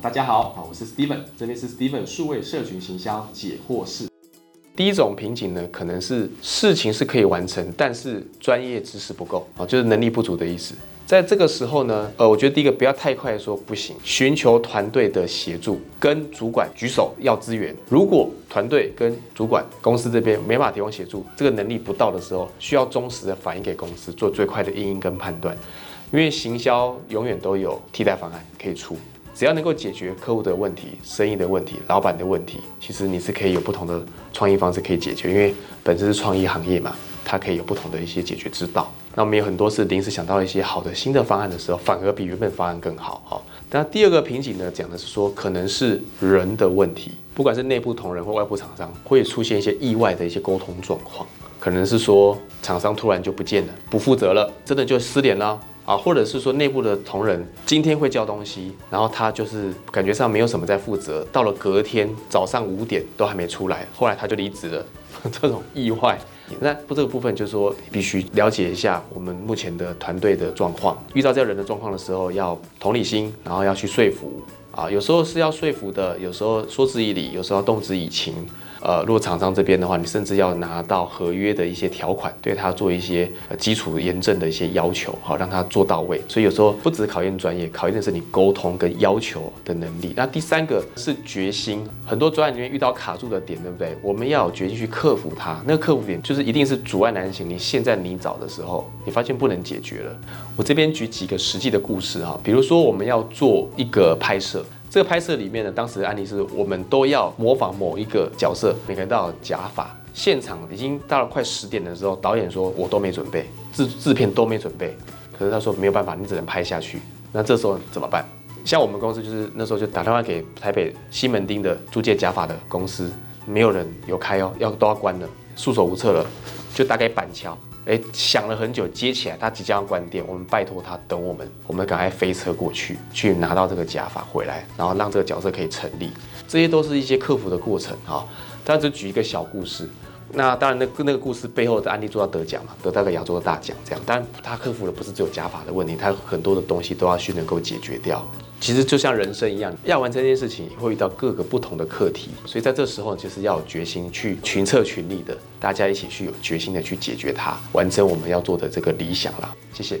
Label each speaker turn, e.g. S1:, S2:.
S1: 大家好，好，我是 Steven，这边是 Steven 数位社群行销解惑室。
S2: 第一种瓶颈呢，可能是事情是可以完成，但是专业知识不够啊，就是能力不足的意思。在这个时候呢，呃，我觉得第一个不要太快说不行，寻求团队的协助，跟主管举手要资源。如果团队跟主管公司这边没法提供协助，这个能力不到的时候，需要忠实的反映给公司，做最快的应应跟判断。因为行销永远都有替代方案可以出。只要能够解决客户的问题、生意的问题、老板的问题，其实你是可以有不同的创意方式可以解决。因为本身是创意行业嘛，它可以有不同的一些解决之道。那我们有很多是临时想到一些好的新的方案的时候，反而比原本方案更好。好，那第二个瓶颈呢，讲的是说可能是人的问题，不管是内部同仁或外部厂商，会出现一些意外的一些沟通状况，可能是说厂商突然就不见了，不负责了，真的就失联了。啊，或者是说内部的同仁今天会交东西，然后他就是感觉上没有什么在负责，到了隔天早上五点都还没出来，后来他就离职了，这种意外。那不这个部分就是说必须了解一下我们目前的团队的状况，遇到这样人的状况的时候要同理心，然后要去说服啊，有时候是要说服的，有时候说之以理，有时候动之以情。呃，如果厂商这边的话，你甚至要拿到合约的一些条款，对他做一些基础验证的一些要求，好让他做到位。所以有时候不只考验专业，考验的是你沟通跟要求的能力。那第三个是决心，很多专案里面遇到卡住的点，对不对？我们要有决心去克克服它。那个克服点就是一定是阻碍难行。你现在你找的时候，你发现不能解决了。我这边举几个实际的故事哈，比如说我们要做一个拍摄。这个拍摄里面呢，当时的案例是我们都要模仿某一个角色，每个人都要假发。现场已经到了快十点的时候，导演说我都没准备，制制片都没准备。可是他说没有办法，你只能拍下去。那这时候怎么办？像我们公司就是那时候就打电话给台北西门町的租借假发的公司，没有人有开哦，要都要关了，束手无策了，就打给板桥。哎，想了很久，接起来，他即将要关店，我们拜托他等我们，我们赶快飞车过去，去拿到这个假发回来，然后让这个角色可以成立，这些都是一些克服的过程啊。但只举一个小故事，那当然那那个故事背后的案例做到得奖嘛，得到个亚洲的大奖，这样。但他克服的不是只有假发的问题，他很多的东西都要去能够解决掉。其实就像人生一样，要完成一件事情，会遇到各个不同的课题，所以在这时候就是要有决心去群策群力的，大家一起去有决心的去解决它，完成我们要做的这个理想啦。谢谢。